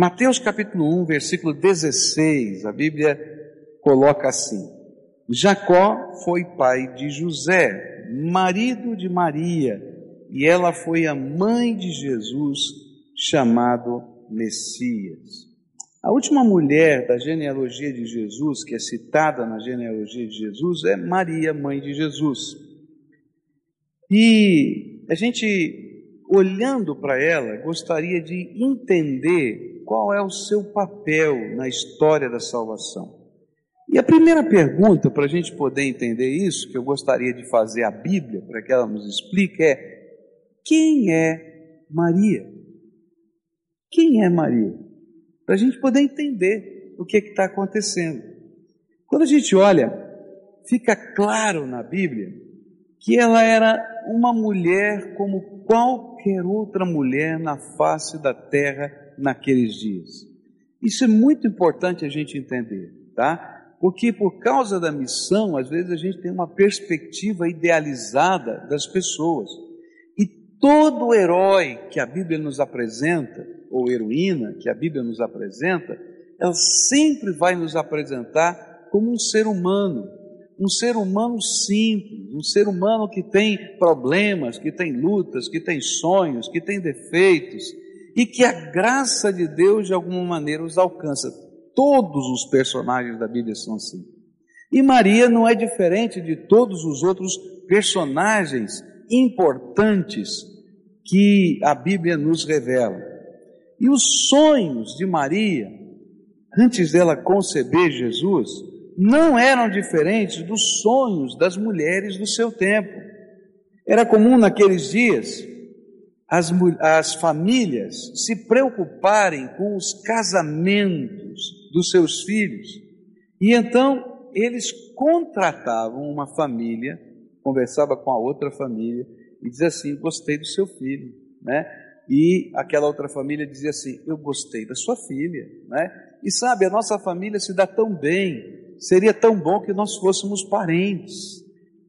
Mateus capítulo 1, versículo 16, a Bíblia coloca assim: Jacó foi pai de José, marido de Maria, e ela foi a mãe de Jesus, chamado Messias. A última mulher da genealogia de Jesus, que é citada na genealogia de Jesus, é Maria, mãe de Jesus. E a gente, olhando para ela, gostaria de entender qual é o seu papel na história da salvação. E a primeira pergunta, para a gente poder entender isso, que eu gostaria de fazer à Bíblia, para que ela nos explique, é: quem é Maria? Quem é Maria? para a gente poder entender o que é está acontecendo. Quando a gente olha, fica claro na Bíblia que ela era uma mulher como qualquer outra mulher na face da terra naqueles dias. Isso é muito importante a gente entender, tá? Porque por causa da missão, às vezes a gente tem uma perspectiva idealizada das pessoas. E todo herói que a Bíblia nos apresenta, ou heroína que a Bíblia nos apresenta, ela sempre vai nos apresentar como um ser humano, um ser humano simples, um ser humano que tem problemas, que tem lutas, que tem sonhos, que tem defeitos, e que a graça de Deus de alguma maneira os alcança. Todos os personagens da Bíblia são assim. E Maria não é diferente de todos os outros personagens importantes que a Bíblia nos revela. E os sonhos de Maria, antes dela conceber Jesus, não eram diferentes dos sonhos das mulheres do seu tempo. Era comum naqueles dias as, as famílias se preocuparem com os casamentos dos seus filhos. E então eles contratavam uma família, conversava com a outra família e dizia assim: "Gostei do seu filho", né? E aquela outra família dizia assim: Eu gostei da sua filha, né? E sabe, a nossa família se dá tão bem, seria tão bom que nós fôssemos parentes.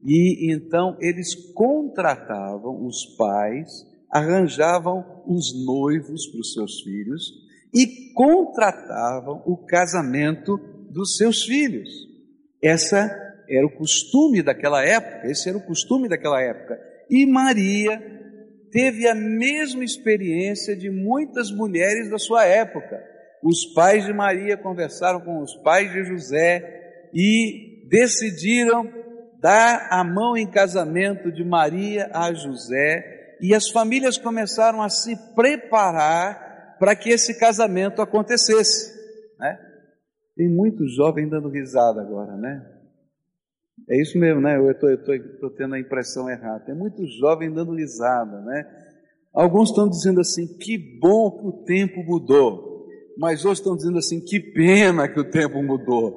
E então eles contratavam os pais, arranjavam os noivos para os seus filhos e contratavam o casamento dos seus filhos. Essa era o costume daquela época, esse era o costume daquela época. E Maria teve a mesma experiência de muitas mulheres da sua época. Os pais de Maria conversaram com os pais de José e decidiram dar a mão em casamento de Maria a José, e as famílias começaram a se preparar para que esse casamento acontecesse. Né? Tem muito jovem dando risada agora, né? É isso mesmo, né? Eu estou tendo a impressão errada. Tem muito jovem dando risada, né? Alguns estão dizendo assim, que bom que o tempo mudou. Mas outros estão dizendo assim, que pena que o tempo mudou.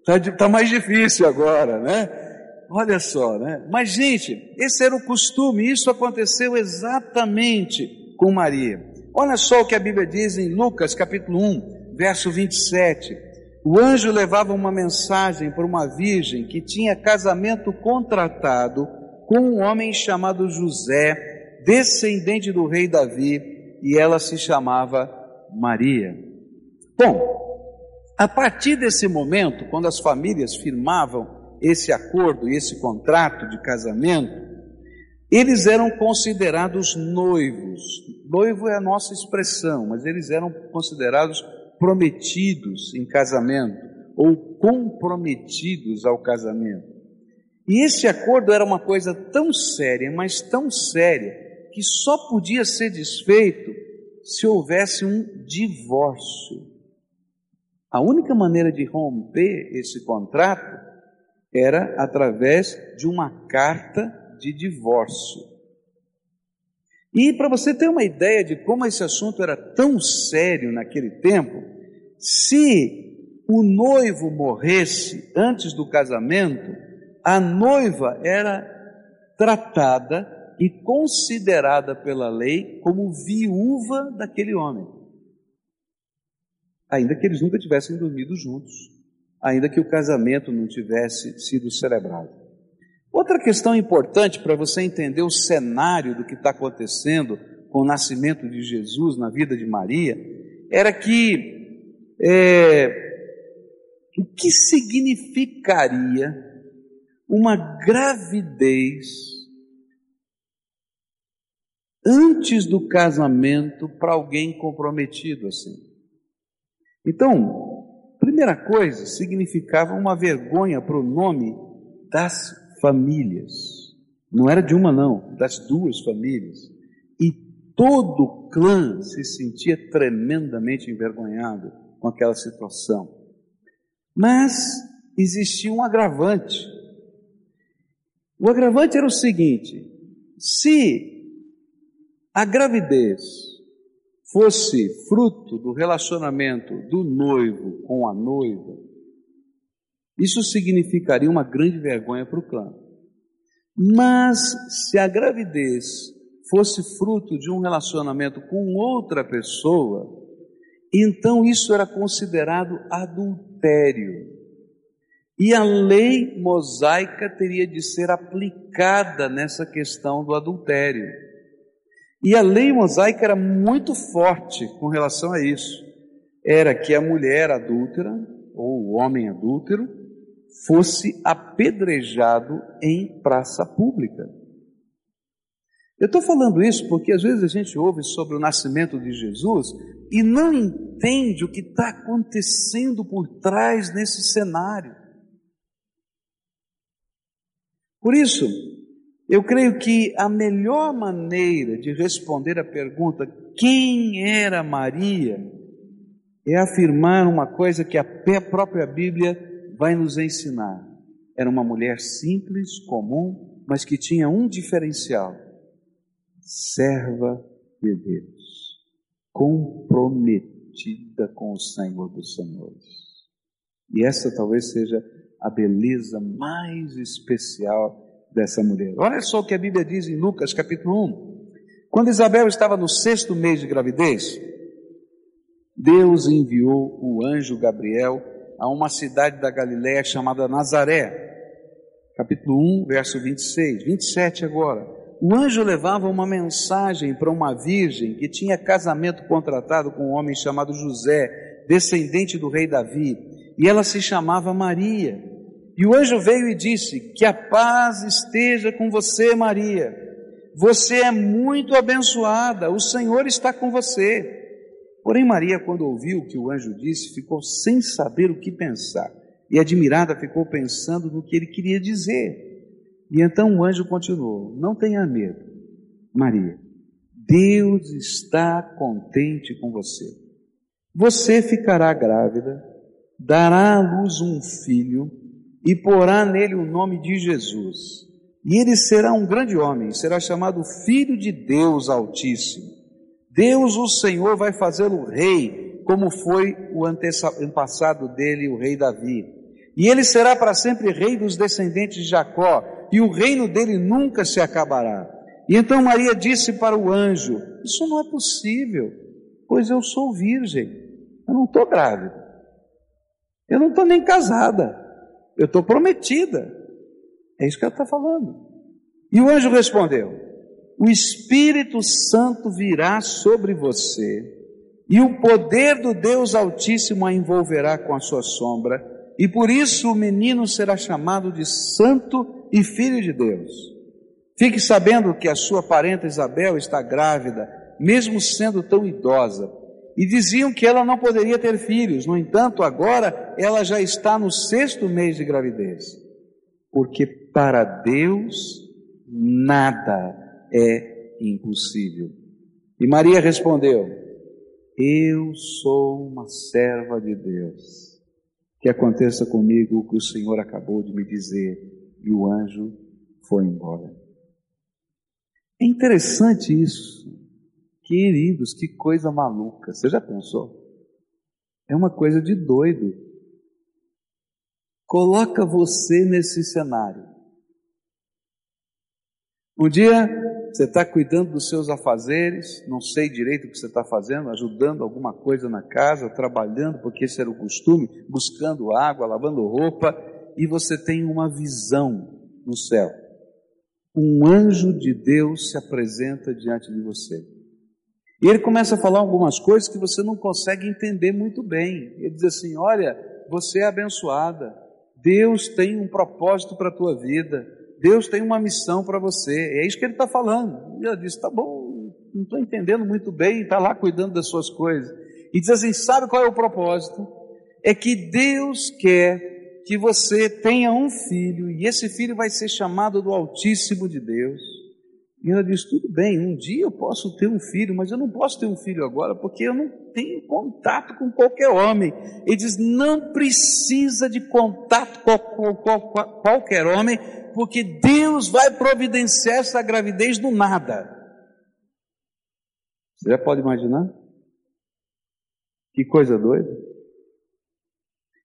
Está tá mais difícil agora, né? Olha só, né? Mas, gente, esse era o costume, isso aconteceu exatamente com Maria. Olha só o que a Bíblia diz em Lucas capítulo 1, verso 27. O anjo levava uma mensagem para uma virgem que tinha casamento contratado com um homem chamado José, descendente do rei Davi, e ela se chamava Maria. Bom, a partir desse momento, quando as famílias firmavam esse acordo e esse contrato de casamento, eles eram considerados noivos. Noivo é a nossa expressão, mas eles eram considerados prometidos em casamento ou comprometidos ao casamento. E esse acordo era uma coisa tão séria, mas tão séria, que só podia ser desfeito se houvesse um divórcio. A única maneira de romper esse contrato era através de uma carta de divórcio. E para você ter uma ideia de como esse assunto era tão sério naquele tempo, se o noivo morresse antes do casamento, a noiva era tratada e considerada pela lei como viúva daquele homem. Ainda que eles nunca tivessem dormido juntos, ainda que o casamento não tivesse sido celebrado. Outra questão importante para você entender o cenário do que está acontecendo com o nascimento de Jesus na vida de Maria era que é, o que significaria uma gravidez antes do casamento para alguém comprometido assim. Então, primeira coisa, significava uma vergonha para o nome das famílias. Não era de uma, não, das duas famílias. E todo o clã se sentia tremendamente envergonhado com aquela situação. Mas existia um agravante. O agravante era o seguinte: se a gravidez fosse fruto do relacionamento do noivo com a noiva, isso significaria uma grande vergonha para o clã. Mas se a gravidez fosse fruto de um relacionamento com outra pessoa, então isso era considerado adultério. E a lei mosaica teria de ser aplicada nessa questão do adultério. E a lei mosaica era muito forte com relação a isso. Era que a mulher adúltera, ou o homem adúltero, fosse apedrejado em praça pública. Eu estou falando isso porque às vezes a gente ouve sobre o nascimento de Jesus e não entende o que está acontecendo por trás nesse cenário. Por isso, eu creio que a melhor maneira de responder a pergunta quem era Maria é afirmar uma coisa que a própria Bíblia vai nos ensinar. Era uma mulher simples, comum, mas que tinha um diferencial: serva de Deus, comprometida com o Senhor dos Senhores. E essa talvez seja a beleza mais especial dessa mulher. Olha só o que a Bíblia diz em Lucas capítulo 1. Quando Isabel estava no sexto mês de gravidez, Deus enviou o anjo Gabriel a uma cidade da Galiléia chamada Nazaré. Capítulo 1, verso 26, 27 agora. O anjo levava uma mensagem para uma virgem que tinha casamento contratado com um homem chamado José, descendente do rei Davi, e ela se chamava Maria. E o anjo veio e disse: Que a paz esteja com você, Maria. Você é muito abençoada, o Senhor está com você. Porém, Maria, quando ouviu o que o anjo disse, ficou sem saber o que pensar. E admirada ficou pensando no que ele queria dizer. E então o anjo continuou: Não tenha medo, Maria. Deus está contente com você. Você ficará grávida, dará à luz um filho e porá nele o nome de Jesus. E ele será um grande homem, será chamado Filho de Deus Altíssimo. Deus, o Senhor, vai fazê-lo rei, como foi o antepassado dele, o rei Davi. E ele será para sempre rei dos descendentes de Jacó, e o reino dele nunca se acabará. E então Maria disse para o anjo: Isso não é possível, pois eu sou virgem, eu não estou grávida, eu não estou nem casada. Eu estou prometida. É isso que ela está falando. E o anjo respondeu: O Espírito Santo virá sobre você, e o poder do Deus Altíssimo a envolverá com a sua sombra, e por isso o menino será chamado de Santo e Filho de Deus. Fique sabendo que a sua parenta Isabel está grávida, mesmo sendo tão idosa e diziam que ela não poderia ter filhos. No entanto, agora ela já está no sexto mês de gravidez. Porque para Deus nada é impossível. E Maria respondeu: Eu sou uma serva de Deus. Que aconteça comigo o que o Senhor acabou de me dizer. E o anjo foi embora. É interessante isso. Queridos, que coisa maluca. Você já pensou? É uma coisa de doido. Coloca você nesse cenário. Um dia você está cuidando dos seus afazeres, não sei direito o que você está fazendo, ajudando alguma coisa na casa, trabalhando, porque esse era o costume, buscando água, lavando roupa, e você tem uma visão no céu. Um anjo de Deus se apresenta diante de você. E ele começa a falar algumas coisas que você não consegue entender muito bem. Ele diz assim: Olha, você é abençoada, Deus tem um propósito para a tua vida, Deus tem uma missão para você. É isso que ele está falando. E ela diz: Tá bom, não estou entendendo muito bem, está lá cuidando das suas coisas. E diz assim: Sabe qual é o propósito? É que Deus quer que você tenha um filho, e esse filho vai ser chamado do Altíssimo de Deus. E ela diz: Tudo bem, um dia eu posso ter um filho, mas eu não posso ter um filho agora porque eu não tenho contato com qualquer homem. Ele diz: Não precisa de contato com qualquer homem, porque Deus vai providenciar essa gravidez do nada. Você já pode imaginar? Que coisa doida.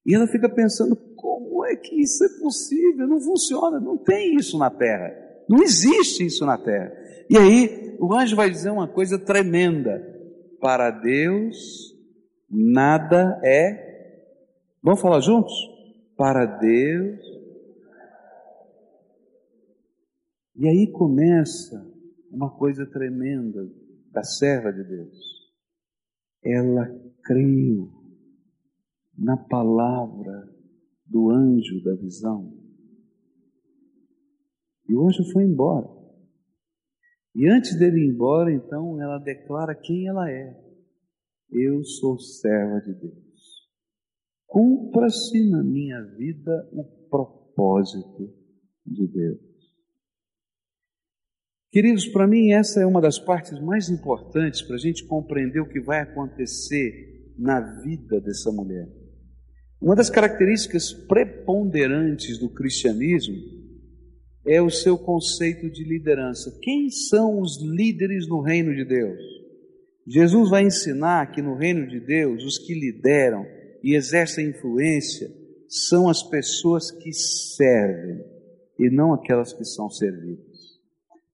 E ela fica pensando: como é que isso é possível? Não funciona, não tem isso na terra. Não existe isso na terra. E aí, o anjo vai dizer uma coisa tremenda: para Deus, nada é. Vamos falar juntos? Para Deus. E aí começa uma coisa tremenda da serva de Deus. Ela creu na palavra do anjo da visão. E o anjo foi embora. E antes dele ir embora, então, ela declara quem ela é. Eu sou serva de Deus. Cumpra-se na minha vida o propósito de Deus. Queridos, para mim essa é uma das partes mais importantes para a gente compreender o que vai acontecer na vida dessa mulher. Uma das características preponderantes do cristianismo é o seu conceito de liderança. Quem são os líderes no reino de Deus? Jesus vai ensinar que no reino de Deus, os que lideram e exercem influência são as pessoas que servem e não aquelas que são servidas.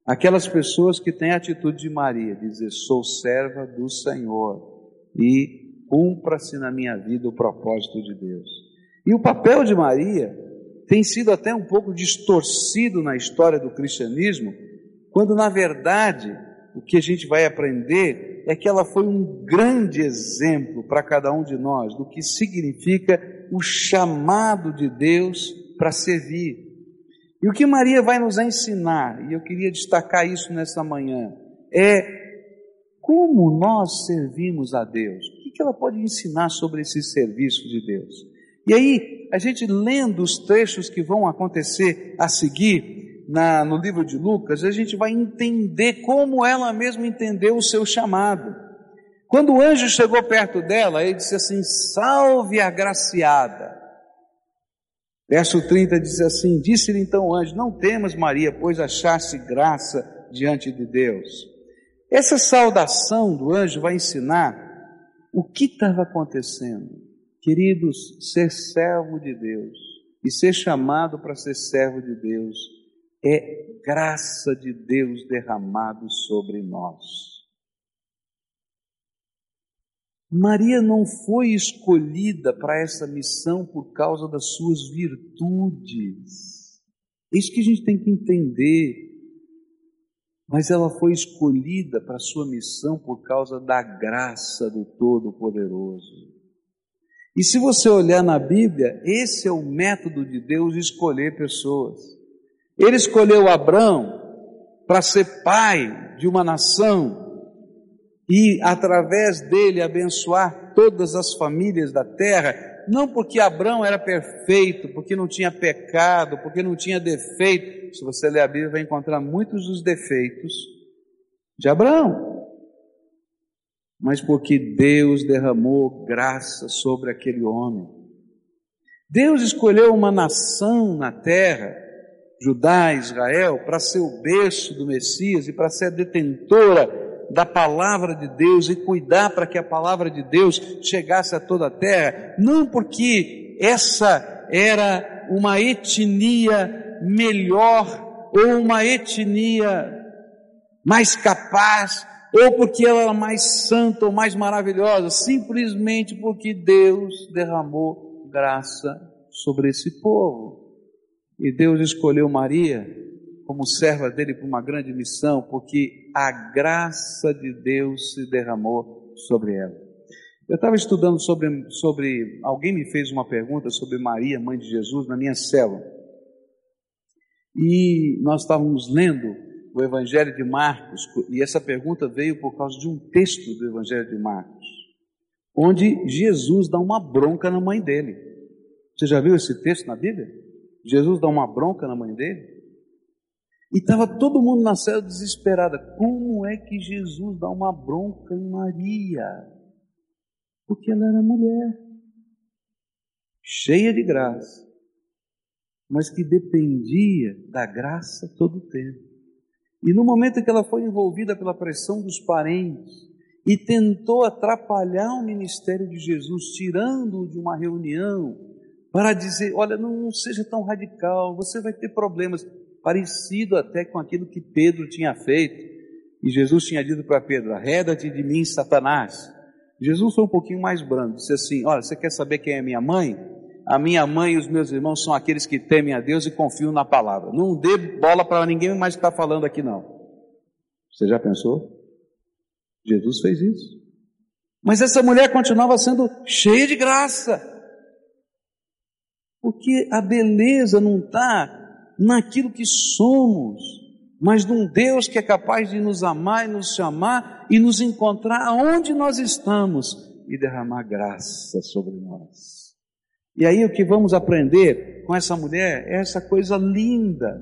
Aquelas pessoas que têm a atitude de Maria, dizer: Sou serva do Senhor e cumpra-se na minha vida o propósito de Deus. E o papel de Maria tem sido até um pouco distorcido na história do cristianismo, quando na verdade o que a gente vai aprender é que ela foi um grande exemplo para cada um de nós do que significa o chamado de Deus para servir. E o que Maria vai nos ensinar, e eu queria destacar isso nessa manhã, é como nós servimos a Deus. O que ela pode ensinar sobre esse serviço de Deus? E aí, a gente lendo os trechos que vão acontecer a seguir na, no livro de Lucas, a gente vai entender como ela mesma entendeu o seu chamado. Quando o anjo chegou perto dela, ele disse assim: Salve agraciada. Verso 30 diz assim: Disse-lhe então o anjo: Não temas, Maria, pois achaste graça diante de Deus. Essa saudação do anjo vai ensinar o que estava acontecendo. Queridos, ser servo de Deus e ser chamado para ser servo de Deus é graça de Deus derramado sobre nós. Maria não foi escolhida para essa missão por causa das suas virtudes. Isso que a gente tem que entender. Mas ela foi escolhida para a sua missão por causa da graça do Todo-Poderoso. E se você olhar na Bíblia, esse é o método de Deus escolher pessoas. Ele escolheu Abraão para ser pai de uma nação e através dele abençoar todas as famílias da terra, não porque Abraão era perfeito, porque não tinha pecado, porque não tinha defeito. Se você ler a Bíblia, vai encontrar muitos dos defeitos de Abraão mas porque Deus derramou graça sobre aquele homem. Deus escolheu uma nação na terra, Judá, Israel, para ser o berço do Messias e para ser detentora da palavra de Deus e cuidar para que a palavra de Deus chegasse a toda a terra, não porque essa era uma etnia melhor ou uma etnia mais capaz ou porque ela era mais santa ou mais maravilhosa, simplesmente porque Deus derramou graça sobre esse povo. E Deus escolheu Maria como serva dele para uma grande missão, porque a graça de Deus se derramou sobre ela. Eu estava estudando sobre, sobre. Alguém me fez uma pergunta sobre Maria, mãe de Jesus, na minha célula. E nós estávamos lendo o Evangelho de Marcos, e essa pergunta veio por causa de um texto do Evangelho de Marcos, onde Jesus dá uma bronca na mãe dele. Você já viu esse texto na Bíblia? Jesus dá uma bronca na mãe dele? E estava todo mundo na cela desesperada. Como é que Jesus dá uma bronca em Maria? Porque ela era mulher, cheia de graça, mas que dependia da graça todo o tempo. E no momento em que ela foi envolvida pela pressão dos parentes e tentou atrapalhar o ministério de Jesus, tirando-o de uma reunião, para dizer: Olha, não, seja tão radical, você vai ter problemas parecido até com aquilo que Pedro tinha feito. E Jesus tinha dito para Pedro: Arreda-te de mim, Satanás. Jesus foi um pouquinho mais brando, disse assim: Olha, você quer saber quem é minha mãe? A minha mãe e os meus irmãos são aqueles que temem a Deus e confiam na palavra. Não dê bola para ninguém mais que está falando aqui, não. Você já pensou? Jesus fez isso. Mas essa mulher continuava sendo cheia de graça. Porque a beleza não está naquilo que somos, mas num Deus que é capaz de nos amar e nos chamar e nos encontrar onde nós estamos e derramar graça sobre nós. E aí o que vamos aprender com essa mulher é essa coisa linda.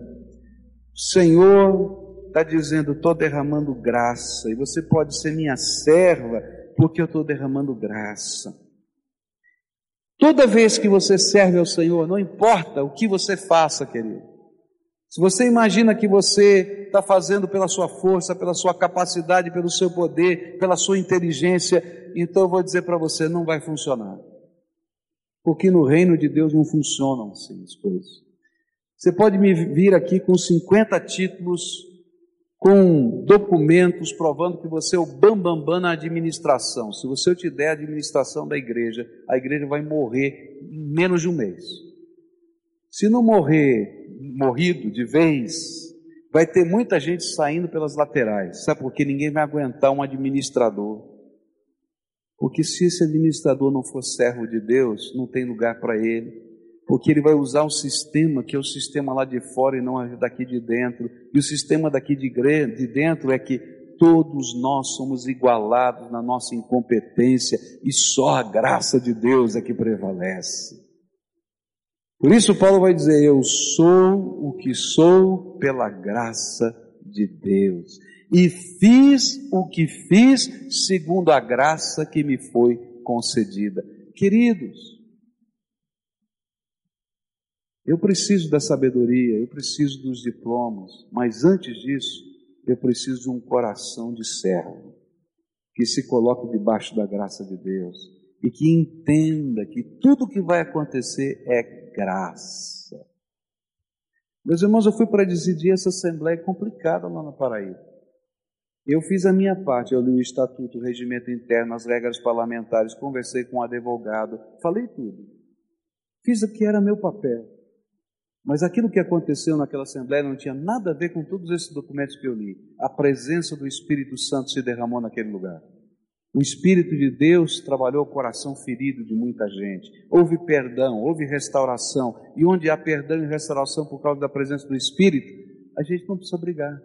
O Senhor está dizendo: estou derramando graça, e você pode ser minha serva, porque eu estou derramando graça. Toda vez que você serve ao Senhor, não importa o que você faça, querido, se você imagina que você está fazendo pela sua força, pela sua capacidade, pelo seu poder, pela sua inteligência, então eu vou dizer para você: não vai funcionar. Porque no reino de Deus não funcionam assim as coisas. Você pode me vir aqui com 50 títulos, com documentos provando que você é o bambambam bam, bam na administração. Se você te der a administração da igreja, a igreja vai morrer em menos de um mês. Se não morrer morrido de vez, vai ter muita gente saindo pelas laterais. Sabe por quê? Ninguém vai aguentar um administrador. Porque se esse administrador não for servo de Deus, não tem lugar para ele. Porque ele vai usar o sistema, que é o sistema lá de fora e não daqui de dentro. E o sistema daqui de dentro é que todos nós somos igualados na nossa incompetência e só a graça de Deus é que prevalece. Por isso, Paulo vai dizer: Eu sou o que sou pela graça de Deus, e fiz o que fiz segundo a graça que me foi concedida. Queridos, eu preciso da sabedoria, eu preciso dos diplomas, mas antes disso, eu preciso de um coração de servo, que se coloque debaixo da graça de Deus e que entenda que tudo que vai acontecer é graça. Meus irmãos, eu fui para decidir essa assembleia complicada lá na Paraíba. Eu fiz a minha parte, eu li o estatuto, o regimento interno, as regras parlamentares, conversei com o advogado, falei tudo. Fiz o que era meu papel. Mas aquilo que aconteceu naquela assembleia não tinha nada a ver com todos esses documentos que eu li. A presença do Espírito Santo se derramou naquele lugar. O Espírito de Deus trabalhou o coração ferido de muita gente. Houve perdão, houve restauração. E onde há perdão e restauração por causa da presença do Espírito, a gente não precisa brigar.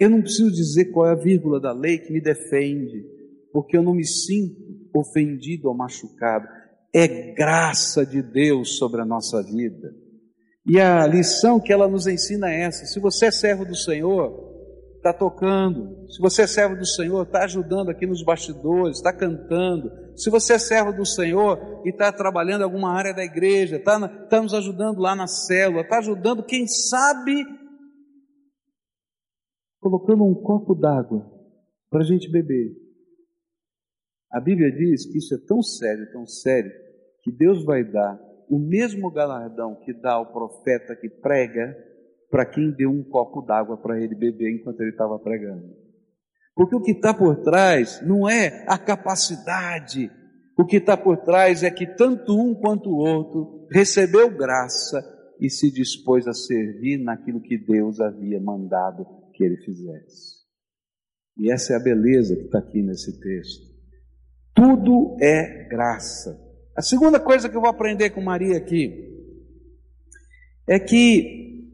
Eu não preciso dizer qual é a vírgula da lei que me defende, porque eu não me sinto ofendido ou machucado. É graça de Deus sobre a nossa vida. E a lição que ela nos ensina é essa: se você é servo do Senhor, está tocando. Se você é servo do Senhor, está ajudando aqui nos bastidores, está cantando. Se você é servo do Senhor e está trabalhando em alguma área da igreja, está tá nos ajudando lá na célula, está ajudando, quem sabe, colocando um copo d'água para a gente beber. A Bíblia diz que isso é tão sério, tão sério, que Deus vai dar o mesmo galardão que dá ao profeta que prega para quem deu um copo d'água para ele beber enquanto ele estava pregando. Porque o que está por trás não é a capacidade, o que está por trás é que tanto um quanto o outro recebeu graça e se dispôs a servir naquilo que Deus havia mandado que ele fizesse. E essa é a beleza que está aqui nesse texto. Tudo é graça. A segunda coisa que eu vou aprender com Maria aqui é que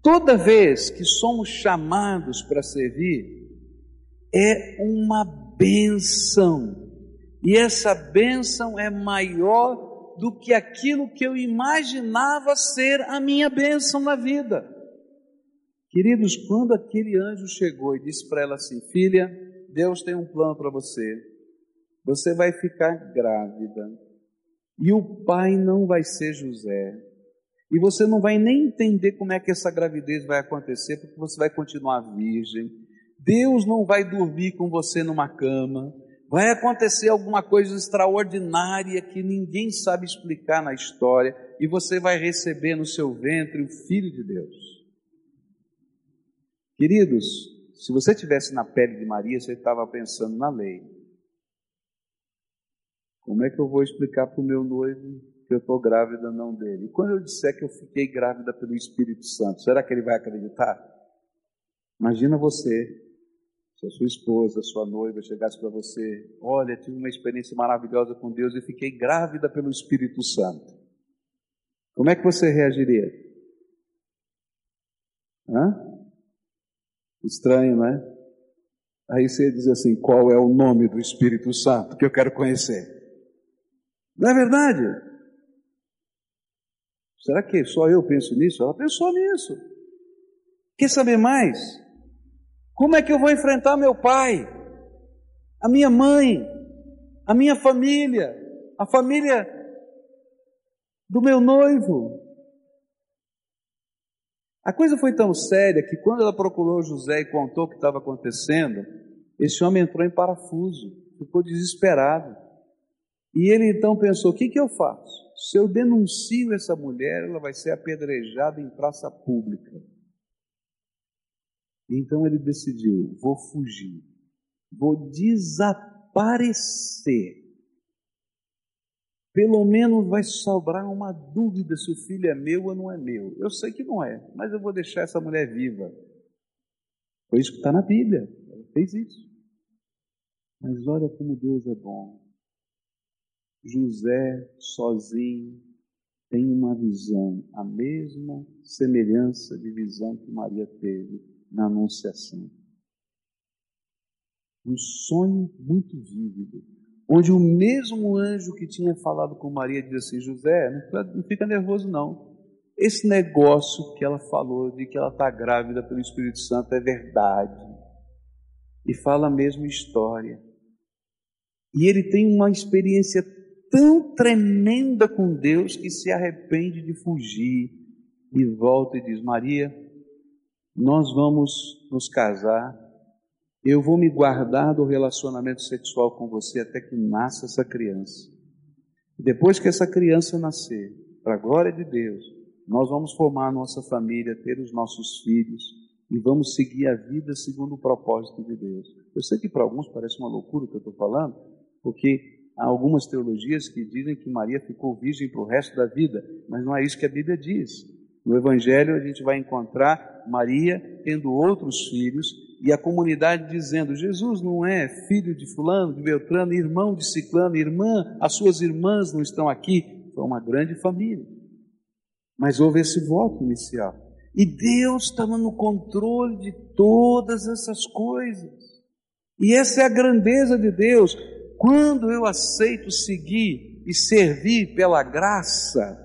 toda vez que somos chamados para servir, é uma benção. E essa bênção é maior do que aquilo que eu imaginava ser a minha bênção na vida. Queridos, quando aquele anjo chegou e disse para ela assim: Filha, Deus tem um plano para você. Você vai ficar grávida. E o pai não vai ser José. E você não vai nem entender como é que essa gravidez vai acontecer, porque você vai continuar virgem. Deus não vai dormir com você numa cama vai acontecer alguma coisa extraordinária que ninguém sabe explicar na história, e você vai receber no seu ventre o Filho de Deus. Queridos, se você tivesse na pele de Maria, você estava pensando na lei. Como é que eu vou explicar para o meu noivo que eu estou grávida não dele? E quando eu disser que eu fiquei grávida pelo Espírito Santo, será que ele vai acreditar? Imagina você se a sua esposa, a sua noiva chegasse para você, olha, tive uma experiência maravilhosa com Deus e fiquei grávida pelo Espírito Santo. Como é que você reagiria? Hã? Estranho, não é? Aí você diz assim: qual é o nome do Espírito Santo que eu quero conhecer? Não é verdade? Será que só eu penso nisso? Ela pensou nisso. Quer saber mais? Como é que eu vou enfrentar meu pai, a minha mãe, a minha família, a família do meu noivo? A coisa foi tão séria que quando ela procurou José e contou o que estava acontecendo, esse homem entrou em parafuso, ficou desesperado. E ele então pensou: o que, que eu faço? Se eu denuncio essa mulher, ela vai ser apedrejada em praça pública. Então ele decidiu: vou fugir, vou desaparecer. Pelo menos vai sobrar uma dúvida se o filho é meu ou não é meu. Eu sei que não é, mas eu vou deixar essa mulher viva. Foi isso que está na Bíblia. Ela fez isso. Mas olha como Deus é bom. José, sozinho, tem uma visão, a mesma semelhança de visão que Maria teve na Anunciação. Um sonho muito vívido, onde o mesmo anjo que tinha falado com Maria diz assim: José, não fica nervoso não. Esse negócio que ela falou de que ela está grávida pelo Espírito Santo é verdade. E fala a mesma história. E ele tem uma experiência tão tremenda com Deus que se arrepende de fugir e volta e diz: Maria, nós vamos nos casar, eu vou me guardar do relacionamento sexual com você até que nasça essa criança. Depois que essa criança nascer, para a glória de Deus, nós vamos formar a nossa família, ter os nossos filhos e vamos seguir a vida segundo o propósito de Deus. Eu sei que para alguns parece uma loucura o que eu estou falando, porque há algumas teologias que dizem que Maria ficou virgem para o resto da vida, mas não é isso que a Bíblia diz. No Evangelho a gente vai encontrar Maria tendo outros filhos e a comunidade dizendo: Jesus não é filho de Fulano, de Beltrano, irmão de Ciclano, irmã, as suas irmãs não estão aqui. Foi uma grande família. Mas houve esse voto inicial. E Deus estava no controle de todas essas coisas. E essa é a grandeza de Deus. Quando eu aceito seguir e servir pela graça,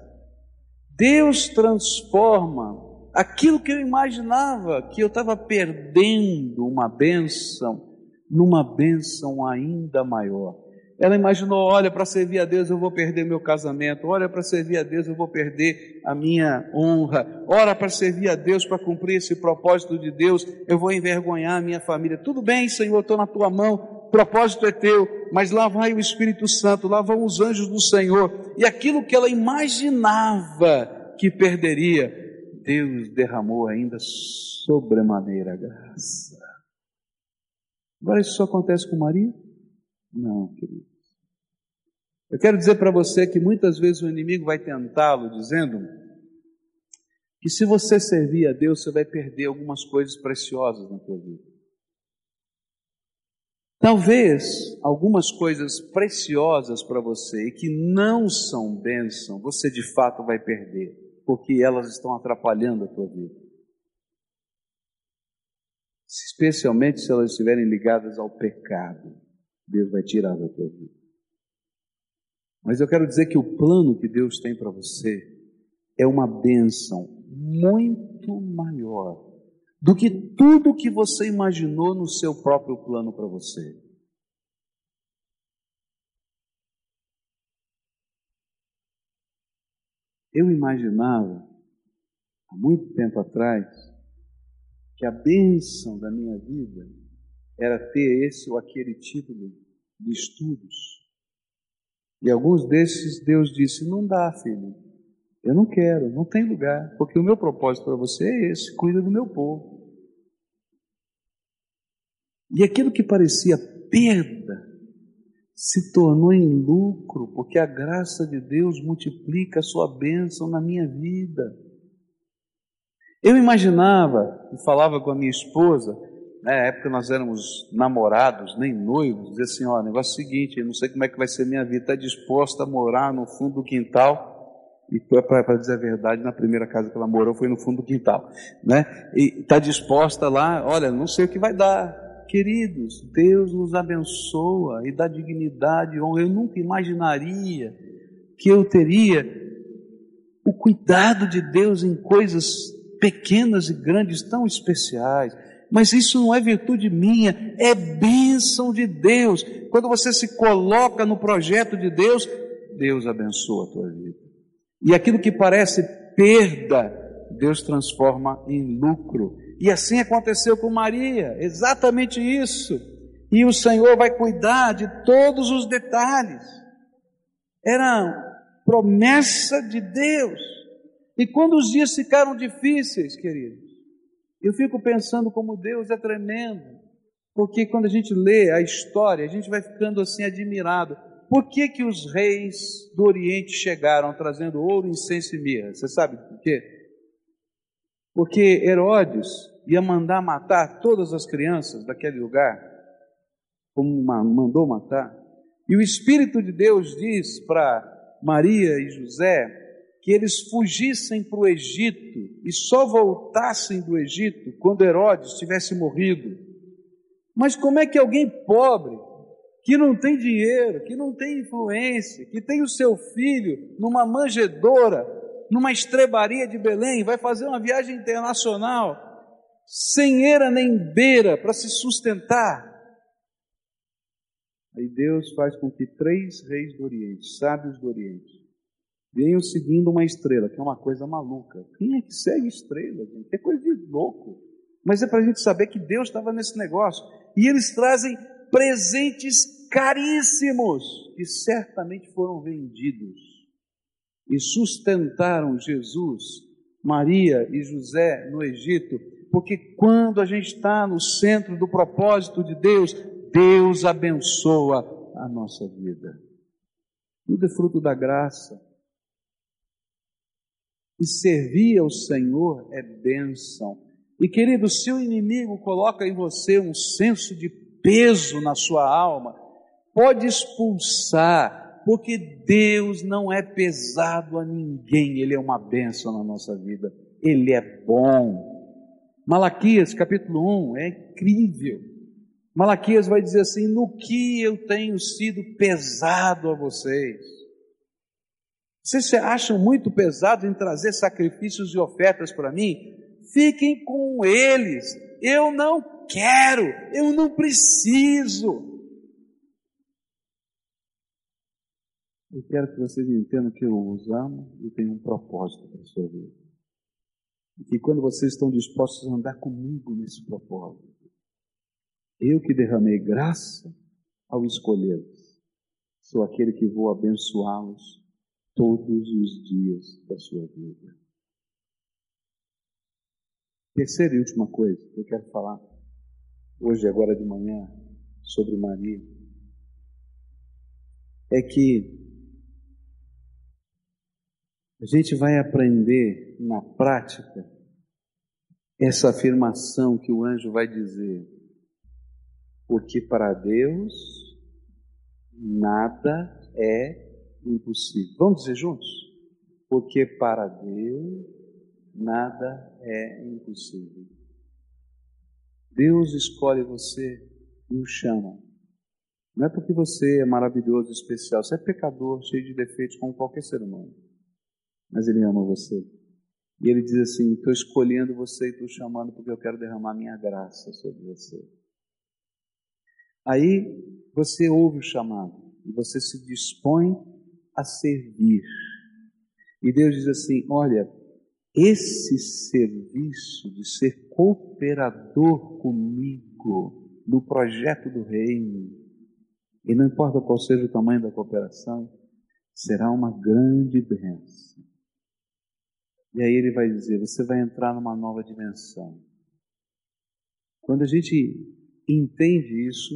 Deus transforma aquilo que eu imaginava que eu estava perdendo uma bênção numa bênção ainda maior. Ela imaginou: olha, para servir a Deus eu vou perder meu casamento, olha, para servir a Deus eu vou perder a minha honra, ora, para servir a Deus, para cumprir esse propósito de Deus, eu vou envergonhar a minha família. Tudo bem, Senhor, estou na tua mão, propósito é teu, mas lá vai o Espírito Santo, lá vão os anjos do Senhor, e aquilo que ela imaginava que perderia, Deus derramou ainda sobremaneira graça. Agora isso só acontece com Maria? Não, querido. Eu quero dizer para você que muitas vezes o inimigo vai tentá-lo dizendo que se você servir a Deus, você vai perder algumas coisas preciosas na sua vida. Talvez algumas coisas preciosas para você e que não são bênção, você de fato vai perder, porque elas estão atrapalhando a tua vida. Especialmente se elas estiverem ligadas ao pecado, Deus vai tirar da tua vida. Mas eu quero dizer que o plano que Deus tem para você é uma bênção muito maior do que tudo que você imaginou no seu próprio plano para você. Eu imaginava, há muito tempo atrás, que a bênção da minha vida era ter esse ou aquele título de estudos. E alguns desses Deus disse: não dá, filho, eu não quero, não tem lugar, porque o meu propósito para você é esse: cuida do meu povo. E aquilo que parecia perda se tornou em lucro, porque a graça de Deus multiplica a sua bênção na minha vida. Eu imaginava e falava com a minha esposa, na época nós éramos namorados, nem noivos, dizia assim: ó, negócio é o seguinte, eu não sei como é que vai ser minha vida, está disposta a morar no fundo do quintal e para dizer a verdade, na primeira casa que ela morou foi no fundo do quintal, né? E está disposta lá, olha, não sei o que vai dar. Queridos, Deus nos abençoa e dá dignidade honra. Eu nunca imaginaria que eu teria o cuidado de Deus em coisas pequenas e grandes tão especiais. Mas isso não é virtude minha, é bênção de Deus. Quando você se coloca no projeto de Deus, Deus abençoa a tua vida. E aquilo que parece perda, Deus transforma em lucro. E assim aconteceu com Maria, exatamente isso. E o Senhor vai cuidar de todos os detalhes. Era promessa de Deus. E quando os dias ficaram difíceis, queridos, eu fico pensando como Deus é tremendo. Porque quando a gente lê a história, a gente vai ficando assim admirado. Por que, que os reis do Oriente chegaram trazendo ouro, incenso e mirra? Você sabe por quê? Porque Herodes ia mandar matar todas as crianças daquele lugar, como mandou matar. E o Espírito de Deus diz para Maria e José que eles fugissem para o Egito e só voltassem do Egito quando Herodes tivesse morrido. Mas como é que alguém pobre que não tem dinheiro, que não tem influência, que tem o seu filho numa manjedoura, numa estrebaria de Belém, vai fazer uma viagem internacional, sem eira nem beira para se sustentar. Aí Deus faz com que três reis do Oriente, sábios do Oriente, venham seguindo uma estrela, que é uma coisa maluca. Quem é que segue estrela, gente? É coisa de louco. Mas é para a gente saber que Deus estava nesse negócio. E eles trazem presentes caríssimos que certamente foram vendidos e sustentaram Jesus, Maria e José no Egito, porque quando a gente está no centro do propósito de Deus, Deus abençoa a nossa vida. Tudo é fruto da graça. E servir ao Senhor é bênção. E querido, se o inimigo coloca em você um senso de peso na sua alma, pode expulsar, porque Deus não é pesado a ninguém, Ele é uma bênção na nossa vida, Ele é bom. Malaquias capítulo 1 é incrível. Malaquias vai dizer assim: no que eu tenho sido pesado a vocês. Vocês se acham muito pesados em trazer sacrifícios e ofertas para mim? Fiquem com eles. Eu não quero, eu não preciso. Eu quero que vocês entendam que eu os amo e tenho um propósito para a sua vida. E quando vocês estão dispostos a andar comigo nesse propósito, eu que derramei graça ao escolhê-los, sou aquele que vou abençoá-los todos os dias da sua vida. Terceira e última coisa que eu quero falar hoje, agora de manhã, sobre Maria, é que a gente vai aprender na prática essa afirmação que o anjo vai dizer. Porque para Deus nada é impossível. Vamos dizer juntos? Porque para Deus nada é impossível. Deus escolhe você e o chama. Não é porque você é maravilhoso, especial. Você é pecador, cheio de defeitos, como qualquer ser humano. Mas Ele ama você. E Ele diz assim: Estou escolhendo você e estou chamando porque eu quero derramar minha graça sobre você. Aí você ouve o chamado e você se dispõe a servir. E Deus diz assim: Olha, esse serviço de ser cooperador comigo no projeto do reino, e não importa qual seja o tamanho da cooperação, será uma grande bênção. E aí ele vai dizer: você vai entrar numa nova dimensão. Quando a gente entende isso,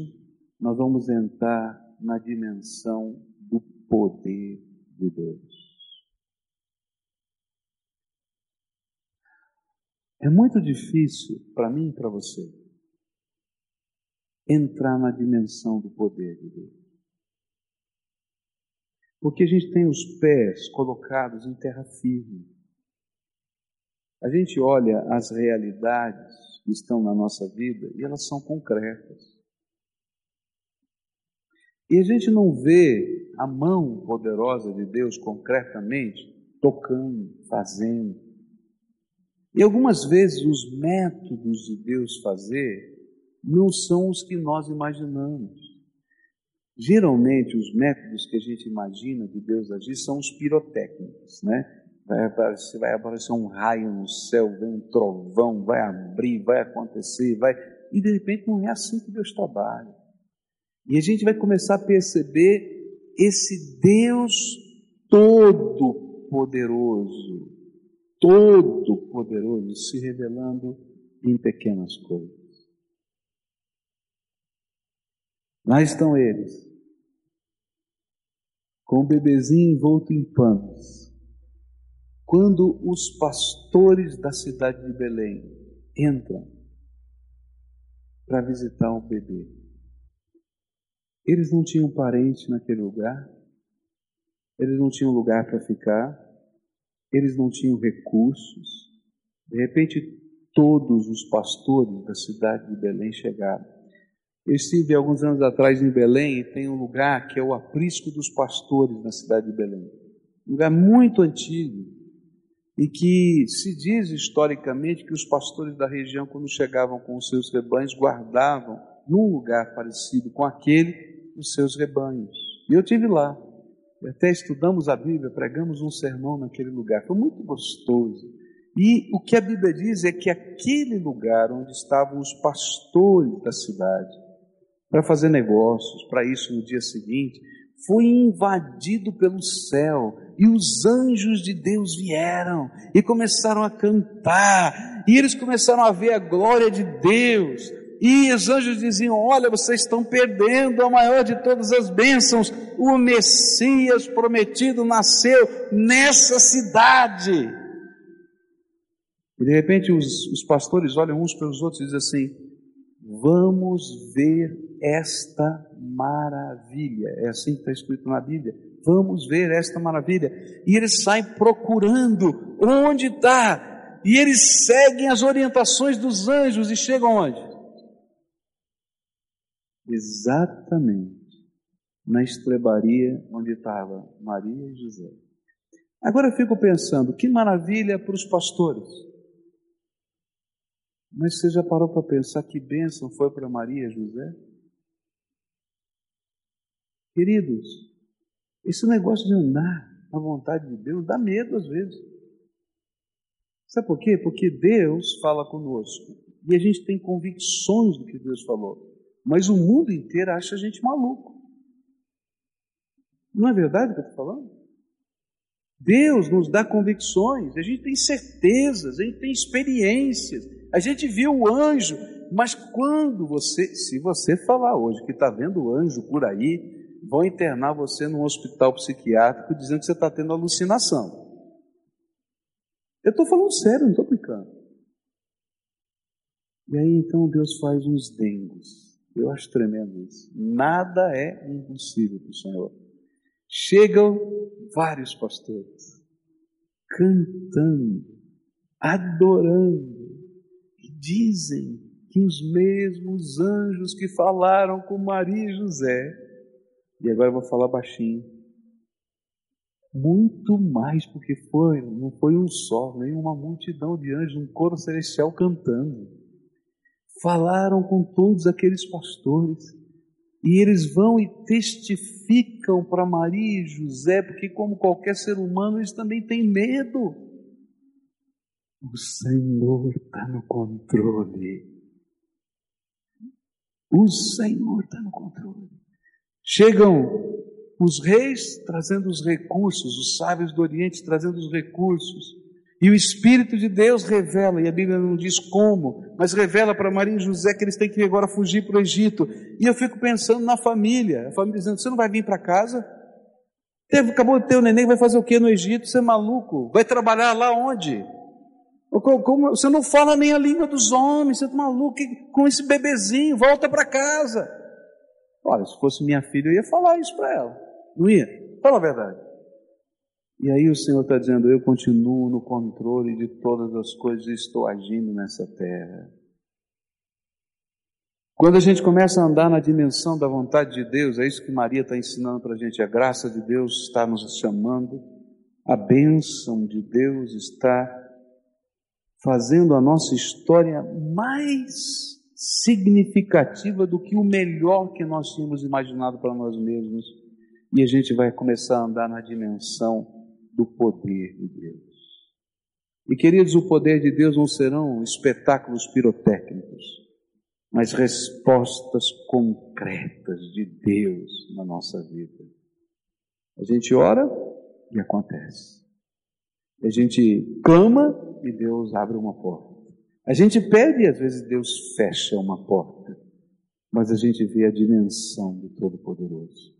nós vamos entrar na dimensão do poder de Deus. É muito difícil para mim e para você entrar na dimensão do poder de Deus. Porque a gente tem os pés colocados em terra firme. A gente olha as realidades que estão na nossa vida e elas são concretas. E a gente não vê a mão poderosa de Deus concretamente tocando, fazendo. E algumas vezes os métodos de Deus fazer não são os que nós imaginamos. Geralmente, os métodos que a gente imagina de Deus agir são os pirotécnicos, né? Vai aparecer, vai aparecer um raio no céu, vem um trovão, vai abrir, vai acontecer, vai. E de repente não é assim que Deus trabalha. E a gente vai começar a perceber esse Deus todo-poderoso, todo-poderoso se revelando em pequenas coisas. Lá estão eles, com o bebezinho envolto em panos. Quando os pastores da cidade de Belém entram para visitar o bebê, eles não tinham parente naquele lugar, eles não tinham lugar para ficar, eles não tinham recursos. De repente, todos os pastores da cidade de Belém chegaram. Eu estive alguns anos atrás em Belém e tem um lugar que é o aprisco dos pastores na cidade de Belém. Um lugar muito antigo e que se diz historicamente que os pastores da região, quando chegavam com os seus rebanhos, guardavam num lugar parecido com aquele os seus rebanhos. E eu tive lá. Até estudamos a Bíblia, pregamos um sermão naquele lugar. Foi muito gostoso. E o que a Bíblia diz é que aquele lugar onde estavam os pastores da cidade, para fazer negócios, para isso no dia seguinte, foi invadido pelo céu e os anjos de Deus vieram e começaram a cantar, e eles começaram a ver a glória de Deus. E os anjos diziam: Olha, vocês estão perdendo a maior de todas as bênçãos. O Messias prometido nasceu nessa cidade. E de repente os, os pastores olham uns para os outros e dizem assim: Vamos ver esta maravilha. É assim que está escrito na Bíblia. Vamos ver esta maravilha. E eles saem procurando onde está. E eles seguem as orientações dos anjos e chegam onde? Exatamente na estrebaria onde estava Maria e José. Agora eu fico pensando, que maravilha para os pastores. Mas você já parou para pensar que bênção foi para Maria e José? Queridos, esse negócio de andar na vontade de Deus dá medo às vezes. Sabe por quê? Porque Deus fala conosco e a gente tem convicções do que Deus falou, mas o mundo inteiro acha a gente maluco. Não é verdade o que eu estou falando? Deus nos dá convicções, a gente tem certezas, a gente tem experiências, a gente viu o anjo, mas quando você, se você falar hoje que está vendo o anjo por aí, vão internar você num hospital psiquiátrico dizendo que você está tendo alucinação. Eu estou falando sério, não estou brincando. E aí então Deus faz uns dengos. Eu acho tremendo isso. Nada é impossível para o Senhor. Chegam vários pastores cantando, adorando, e dizem que os mesmos anjos que falaram com Maria e José, e agora eu vou falar baixinho, muito mais, porque foi, não foi um só, nem uma multidão de anjos, um coro celestial cantando. Falaram com todos aqueles pastores, e eles vão e testificam para Maria e José, porque, como qualquer ser humano, eles também têm medo. O Senhor está no controle. O Senhor está no controle. Chegam os reis trazendo os recursos, os sábios do Oriente trazendo os recursos. E o Espírito de Deus revela, e a Bíblia não diz como, mas revela para Maria e José que eles têm que agora fugir para o Egito. E eu fico pensando na família, a família dizendo: Você não vai vir para casa? Teve, acabou de ter o neném, vai fazer o que no Egito? Você é maluco? Vai trabalhar lá onde? Você não fala nem a língua dos homens, você é maluco com esse bebezinho, volta para casa. Olha, se fosse minha filha, eu ia falar isso para ela. Não ia? Fala a verdade. E aí o Senhor está dizendo: Eu continuo no controle de todas as coisas e estou agindo nessa terra. Quando a gente começa a andar na dimensão da vontade de Deus, é isso que Maria está ensinando para a gente. A graça de Deus está nos chamando, a bênção de Deus está fazendo a nossa história mais significativa do que o melhor que nós tínhamos imaginado para nós mesmos. E a gente vai começar a andar na dimensão do poder de Deus. E queridos, o poder de Deus não serão espetáculos pirotécnicos, mas respostas concretas de Deus na nossa vida. A gente ora e acontece. A gente clama e Deus abre uma porta. A gente pede e às vezes Deus fecha uma porta. Mas a gente vê a dimensão do Todo-Poderoso.